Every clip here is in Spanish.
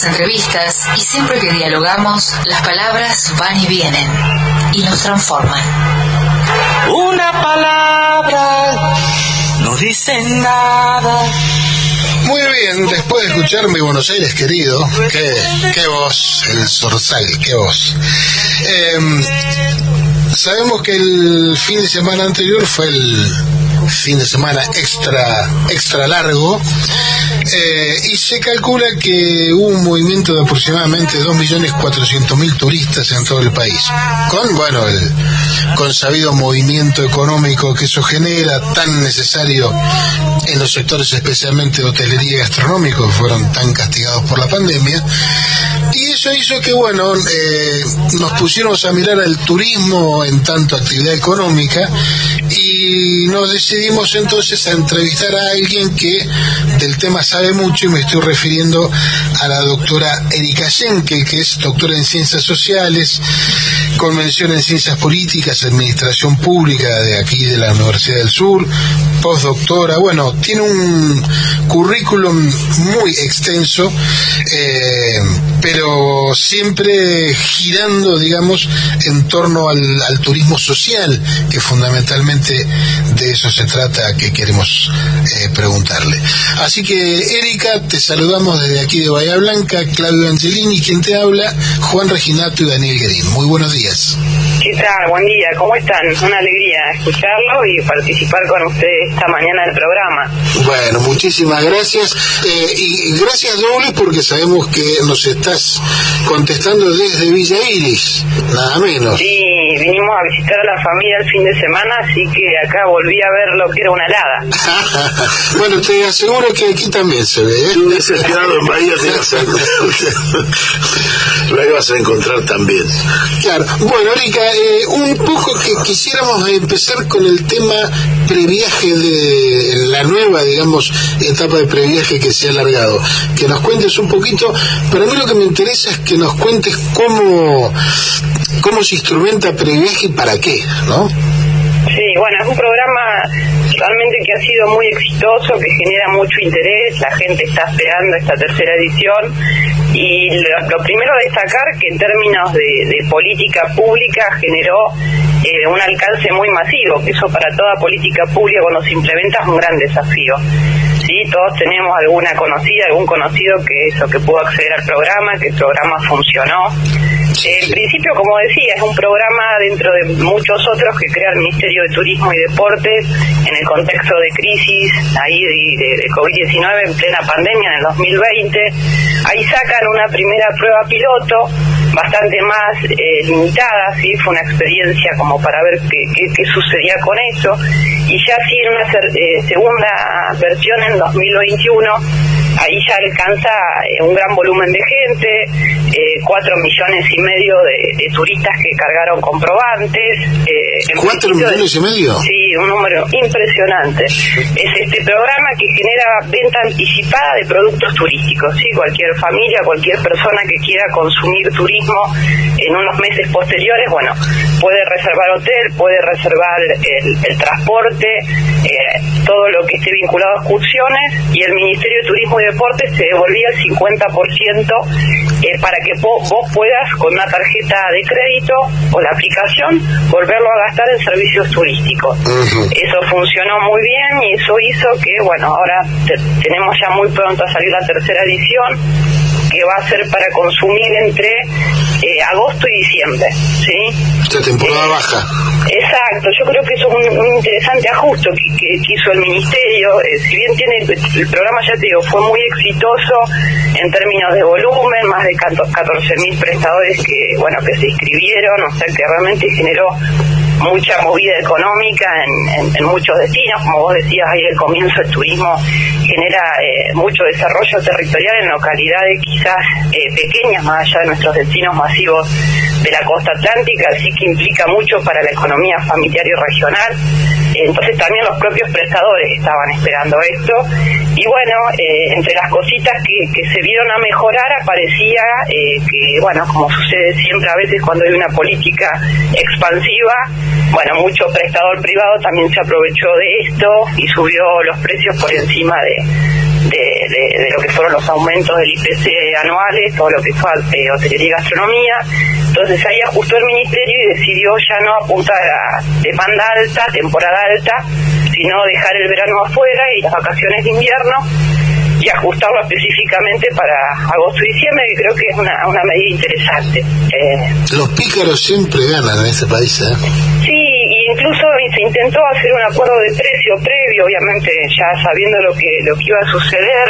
las entrevistas y siempre que dialogamos, las palabras van y vienen y nos transforman. Una palabra no dice nada. Muy bien, después de escucharme Buenos Aires querido, qué, qué voz, el Zorzal, qué voz. Em, sabemos que el fin de semana anterior fue el fin de semana extra, extra largo eh, y se calcula que hubo un movimiento de aproximadamente 2.400.000 turistas en todo el país, con, bueno, el consabido movimiento económico que eso genera, tan necesario en los sectores especialmente de hotelería y gastronómico, que fueron tan castigados por la pandemia, y eso hizo que, bueno, eh, nos pusiéramos a mirar al turismo en tanto actividad económica y nos decidimos entonces a entrevistar a alguien que del tema sabe mucho y me estoy refiriendo a la doctora Erika Schenkel, que es doctora en ciencias sociales, con mención en ciencias políticas, administración pública de aquí de la Universidad del Sur, postdoctora, bueno, tiene un currículum muy extenso, eh, pero siempre girando, digamos, en torno al, al turismo social, que fundamentalmente de eso se trata que queremos eh, preguntarle. Así que, Erika, te saludamos desde aquí de Bahía Blanca, Claudio Angelini, quien te habla, Juan Reginato y Daniel Guerín. Muy buenos días. ¿Qué tal? Buen día, ¿cómo están? Una alegría escucharlo y participar con ustedes esta mañana del programa. Bueno, muchísimas gracias. Eh, y gracias doble porque sabemos que nos estás contestando desde Villa Iris, nada menos. Sí, vinimos a visitar a la familia el fin de semana, así que acá volví a ver lo que era una helada. bueno, te aseguro que aquí también se ve. ¿eh? Si hubiese quedado en Bahía, te ibas a... la ibas a encontrar también. Claro. Bueno, Erika, eh, un poco que quisiéramos empezar con el tema previaje de la nueva, digamos, etapa de previaje que se ha alargado. Que nos cuentes un poquito, pero a mí lo que me interesa es que nos cuentes cómo, cómo se instrumenta y para qué, ¿no? Sí, bueno, es un programa realmente que ha sido muy exitoso, que genera mucho interés, la gente está esperando esta tercera edición y lo, lo primero destacar que en términos de, de política pública generó eh, un alcance muy masivo, que eso para toda política pública cuando se implementa es un gran desafío. Sí, todos tenemos alguna conocida, algún conocido que eso, que pudo acceder al programa, que el programa funcionó. En principio, como decía, es un programa dentro de muchos otros que crea el Ministerio de Turismo y Deportes en el contexto de crisis ahí de, de- de COVID-19 en plena pandemia en el 2020. Ahí sacan una primera prueba piloto bastante más eh, limitada, ¿sí? fue una experiencia como para ver qué, qué, qué sucedía con eso. Y ya sí en una ser- eh, segunda versión en 2021 ahí ya alcanza eh, un gran volumen de gente, eh, cuatro millones y medio de, de turistas que cargaron comprobantes. ¿Cuatro millones y medio? Sí, un número impresionante. Es este programa que genera venta anticipada de productos turísticos. ¿sí? Cualquier familia, cualquier persona que quiera consumir turismo en unos meses posteriores, bueno, puede reservar hotel, puede reservar el, transporte, eh, todo lo que esté vinculado a excursiones y el Ministerio de Turismo y Deportes se devolvía el 50% eh, para que vos puedas con una tarjeta de crédito o la aplicación volverlo a gastar en servicios turísticos. Eso funcionó muy bien y eso hizo que, bueno, ahora te- tenemos ya muy pronto a salir la tercera edición que va a ser para consumir entre eh, agosto y diciembre, ¿sí? Esta temporada baja. Exacto, yo creo que eso es un, un interesante ajuste que, que- que hizo el Ministerio. Eh, si bien tiene el programa, ya te digo, fue muy exitoso en términos de volumen, más de 14.000 prestadores que bueno que se inscribieron, o sea que realmente generó mucha movida económica en, muchos destinos, como vos decías ahí al comienzo, el turismo genera eh, mucho desarrollo territorial en localidades quizás eh, pequeñas, más allá de nuestros destinos masivos de la costa atlántica, así que implica mucho para la economía familiar y regional. Entonces también los propios prestadores estaban esperando esto. Y bueno, eh, entre las cositas que, que se vieron a mejorar aparecía eh, que, bueno, como sucede siempre a veces cuando hay una política expansiva, bueno, mucho prestador privado también se aprovechó de esto y subió los precios por encima de, de, de- de lo que fueron los aumentos del IPC anuales, todo lo que fue eh, hotelería y gastronomía. Entonces ahí ajustó el ministerio y decidió ya no apuntar a demanda alta, temporada alta, sino dejar el verano afuera y las vacaciones de invierno y ajustarlo específicamente para agosto y diciembre, que creo que es una, una medida interesante. Eh, Los pícaros siempre ganan en este país, ¿eh? Sí, incluso se intentó hacer un acuerdo de precio previo, obviamente ya sabiendo lo que lo que iba a suceder.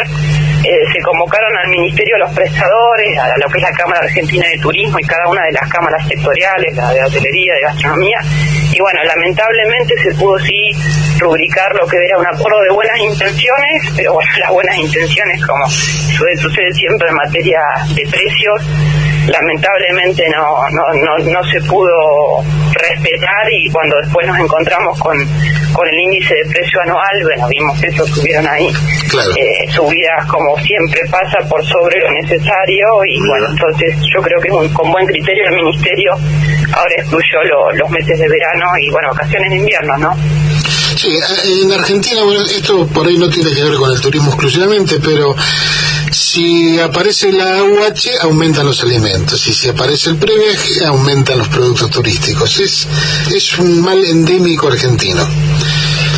Eh, se convocaron al ministerio los prestadores, a lo que es la Cámara Argentina de Turismo y cada una de las cámaras sectoriales, la de hotelería, de gastronomía. Y bueno, lamentablemente se pudo sí rubricar lo que era un acuerdo de buenas intenciones, pero bueno, las buenas intenciones, como suele sucede siempre en materia de precios, lamentablemente no, no, no, no se pudo respetar y cuando después nos encontramos con, con el índice de precio anual, bueno, vimos que eso tuvieron ahí Claro. eh, subidas como siempre pasa por sobre lo necesario y Muy bueno, bien. entonces yo creo que es un- con buen criterio el ministerio ahora excluyó lo- los meses de verano y bueno, vacaciones de invierno, ¿no? Sí, en Argentina, bueno, esto por ahí no tiene que ver con el turismo exclusivamente, pero si aparece la UH, aumentan los alimentos, y si aparece el previaje, aumentan los productos turísticos. Es, es un mal endémico argentino.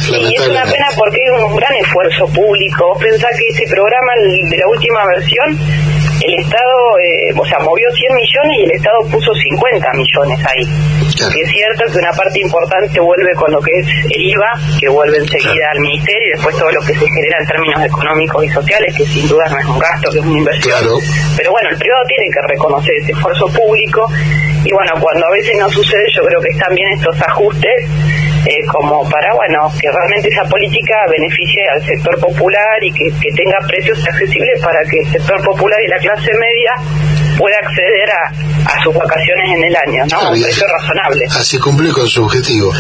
Y es una pena porque es un gran esfuerzo público. Vos pensás que ese programa de la última versión, el Estado, eh, o sea, movió 100 millones y el Estado puso 50 millones ahí. Claro. Que es cierto que una parte importante vuelve con lo que es el IVA, que vuelve enseguida al Ministerio, y después todo lo que se genera en términos económicos y sociales, que sin duda no es un gasto, que es una inversión. Claro. Pero bueno, el privado tiene que reconocer ese esfuerzo público y bueno, cuando a veces no sucede, yo creo que están bien estos ajustes eh, como para, bueno, que realmente esa política beneficie al sector popular y que, que tenga precios accesibles para que el sector popular y la clase media pueda acceder a, a sus vacaciones en el año, ¿no? A un precio razonable. Así cumple con su objetivo.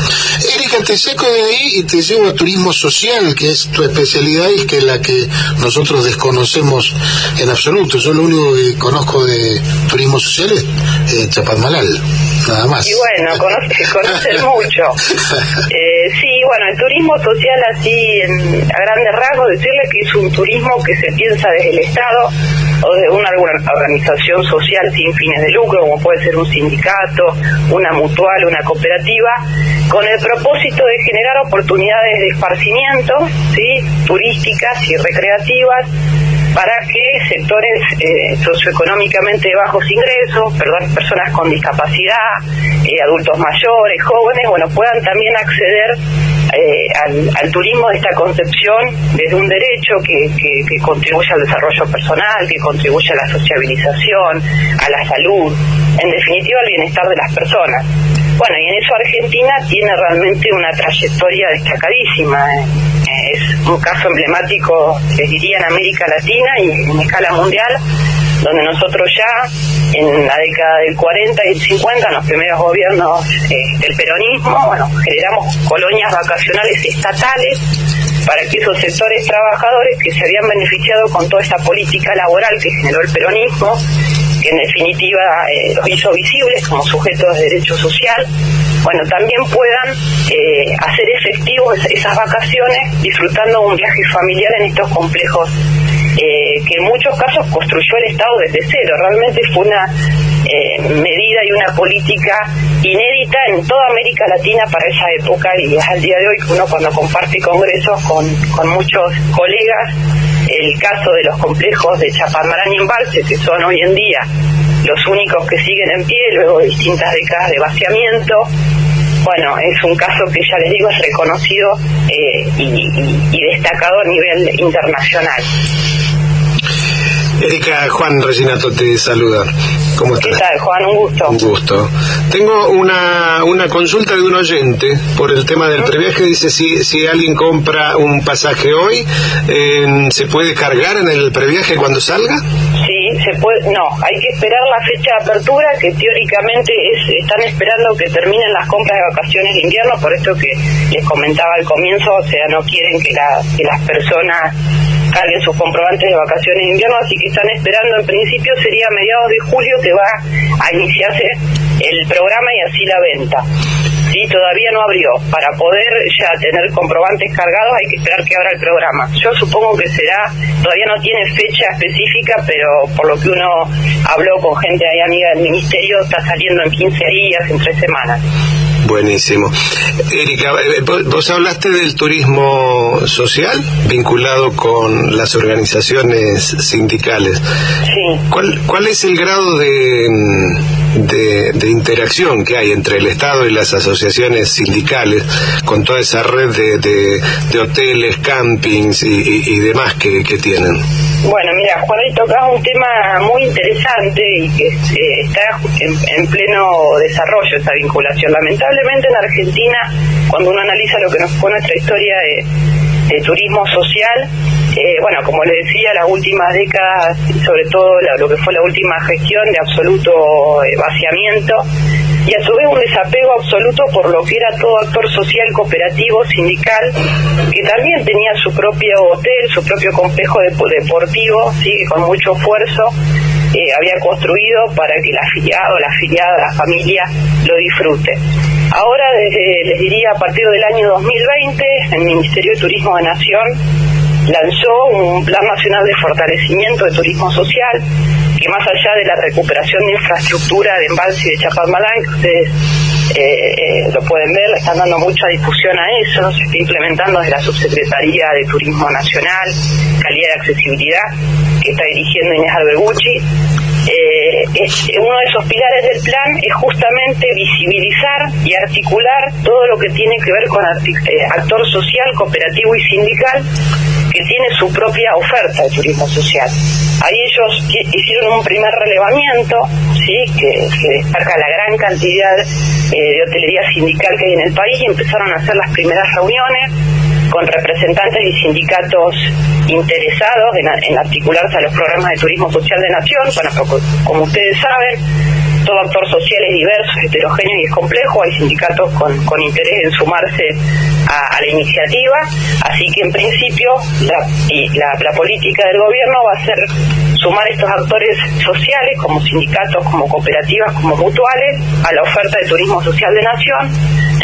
Erika, te saco de ahí y te llevo a turismo social, que es tu especialidad y que es la que nosotros desconocemos en absoluto. Yo lo único que conozco de turismo social es eh, Chapadmalal, nada más. Y bueno, conoce, conocer mucho. Eh, sí, bueno, el turismo social así en, a grandes rasgos, decirle que es un turismo que se piensa desde el Estado o desde una organización social sin fines de lucro, como puede ser un sindicato, una mutual, una cooperativa, con el propósito de generar oportunidades de esparcimiento, ¿sí? turísticas y recreativas para que sectores eh, socioeconómicamente de bajos ingresos, perdón, personas con discapacidad, eh, adultos mayores, jóvenes, bueno, puedan también acceder eh, al, turismo de esta concepción desde un derecho que, que, que contribuye al desarrollo personal, que contribuye a la sociabilización, a la salud, en definitiva al bienestar de las personas. Bueno, y en eso Argentina tiene realmente una trayectoria destacadísima. Un caso emblemático, les diría, en América Latina y en escala mundial, donde nosotros ya en la década del 40 y el 50, en los primeros gobiernos eh, del peronismo, bueno, generamos colonias vacacionales estatales para que esos sectores trabajadores que se habían beneficiado con toda esta política laboral que generó el peronismo, que en definitiva eh, los hizo visibles como sujetos de derecho social, bueno, también puedan eh, hacer efectivos esas vacaciones disfrutando un viaje familiar en estos complejos eh, que en muchos casos construyó el Estado desde cero. Realmente fue una eh, medida y una política inédita en toda América Latina para esa época y es al día de hoy que uno cuando comparte congresos con, con muchos colegas, el caso de los complejos de Chapadmalal y Embalse, que son hoy en día los únicos que siguen en pie luego de distintas décadas de vaciamiento, bueno, es un caso que ya les digo es reconocido eh, y, y- y destacado a nivel internacional. Erika, Juan Reginato te saluda. ¿Cómo ¿Qué estás? tal, Juan? Un gusto. Un gusto. Tengo una, una consulta de un oyente por el tema del previaje. Dice si, si alguien compra un pasaje hoy, eh, ¿se puede cargar en el previaje cuando salga? Sí, no, hay que esperar la fecha de apertura que teóricamente es, están esperando que terminen las compras de vacaciones de invierno, por esto que les comentaba al comienzo, o sea, no quieren que las personas carguen sus comprobantes de vacaciones de invierno, así que están esperando, en principio sería a mediados de julio que va a iniciarse el programa y así la venta. Sí, todavía no abrió. Para poder ya tener comprobantes cargados hay que esperar que abra el programa. Yo supongo que será, todavía no tiene fecha específica, pero por lo que uno habló con gente ahí amiga del ministerio, está saliendo en 15 días, en 3 semanas. Buenísimo. Erika, eh, vos hablaste del turismo social vinculado con las organizaciones sindicales. Sí. ¿Cuál, cuál es el grado de, mm, de, de interacción que hay entre el Estado y las asociaciones sindicales con toda esa red de, de, de hoteles, campings y, y- y demás que, que tienen? Bueno, mira, Juan, ahí tocas un tema muy interesante y que eh, está en, en pleno desarrollo esa vinculación. Lamentablemente en Argentina, cuando uno analiza lo que nos fue nuestra historia de, turismo social, eh, bueno, como le decía, las últimas décadas, sobre todo la- lo que fue la última gestión de absoluto eh, vaciamiento, y a su vez un desapego absoluto por lo que era todo actor social, cooperativo, sindical, que también tenía su propio hotel, su propio complejo depo- deportivo, ¿sí? con mucho esfuerzo eh, había construido para que el afiliado, la afiliada, la familia lo disfrute. Ahora, les diría, a partir del año 2020, el Ministerio de Turismo de Nación lanzó un Plan Nacional de Fortalecimiento de Turismo Social, que más allá de la recuperación de infraestructura de embalse y de Chapadmalán, que ustedes eh, eh, lo pueden ver, están dando mucha difusión a eso, se está implementando desde la Subsecretaría de Turismo Nacional, Calidad y Accesibilidad, que está dirigiendo Inés Albergucci. Eh, uno de esos pilares del plan es justamente visibilizar y articular todo lo que tiene que ver con actor social, cooperativo y sindical que tiene su propia oferta de turismo social. Ahí ellos hi- hicieron un primer relevamiento, sí, que, que destaca la gran cantidad eh, de hotelería sindical que hay en el país y empezaron a hacer las primeras reuniones con representantes y sindicatos interesados en, en articularse a los programas de turismo social de Nación. Bueno, como ustedes saben, todo actor social es diverso, es heterogéneo y es complejo. Hay sindicatos con, con interés en sumarse a, la iniciativa. Así que, en principio, y la política del gobierno va a ser sumar estos actores sociales, como sindicatos, como cooperativas, como mutuales, a la oferta de turismo social de Nación.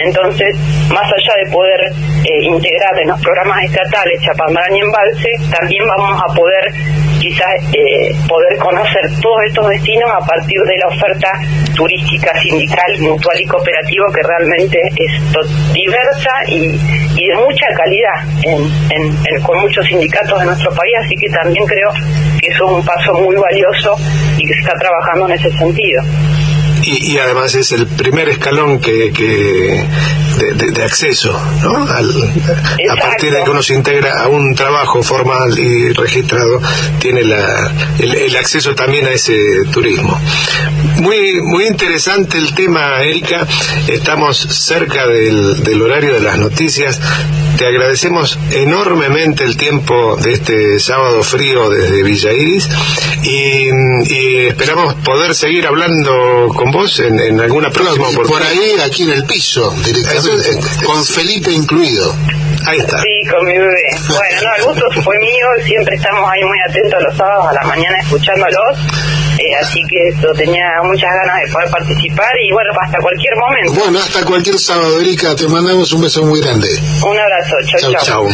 Entonces, más allá de poder eh, integrar en los programas estatales Chapambarán y Embalse, también vamos a poder quizás eh, poder conocer todos estos destinos a partir de la oferta turística sindical, mutual y cooperativa que realmente es diversa y, y de mucha calidad en- con muchos sindicatos de nuestro país, así que también creo que eso es un paso muy valioso y que se está trabajando en ese sentido. Y, y además es el primer escalón que, que de, de- de acceso, ¿no? Al- a partir de que uno se integra a un trabajo formal y registrado, tiene la, el, el acceso también a ese turismo. Muy, muy interesante el tema, Erika. Estamos cerca del, del horario de las noticias. Te agradecemos enormemente el tiempo de este sábado frío desde Villa Iris y, y esperamos poder seguir hablando con vos en, en alguna próxima Y por oportunidad. ahí, aquí en el piso, directamente, Eso, eh, con Felipe incluido. Ahí está. Sí, con mi bebé. Bueno, no, el gusto fue mío, siempre estamos ahí muy atentos los sábados a la mañana escuchándolos, eh, así que eso, tenía muchas ganas de poder participar y bueno, hasta cualquier momento. Bueno, hasta cualquier sábado, Erika, te mandamos un beso muy grande. Un abrazo, chau. Chao.